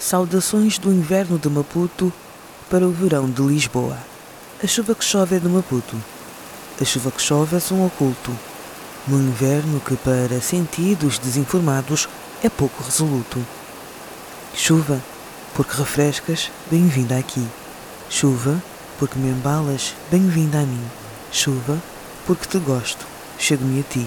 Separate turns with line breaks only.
Saudações do inverno de Maputo para o verão de Lisboa. A chuva que chove é de Maputo. A chuva que chove é som oculto. No inverno que para sentidos desinformados é pouco resoluto. Chuva, porque refrescas, bem-vinda aqui. Chuva, porque me embalas, bem-vinda a mim. Chuva, porque te gosto, chego-me a ti.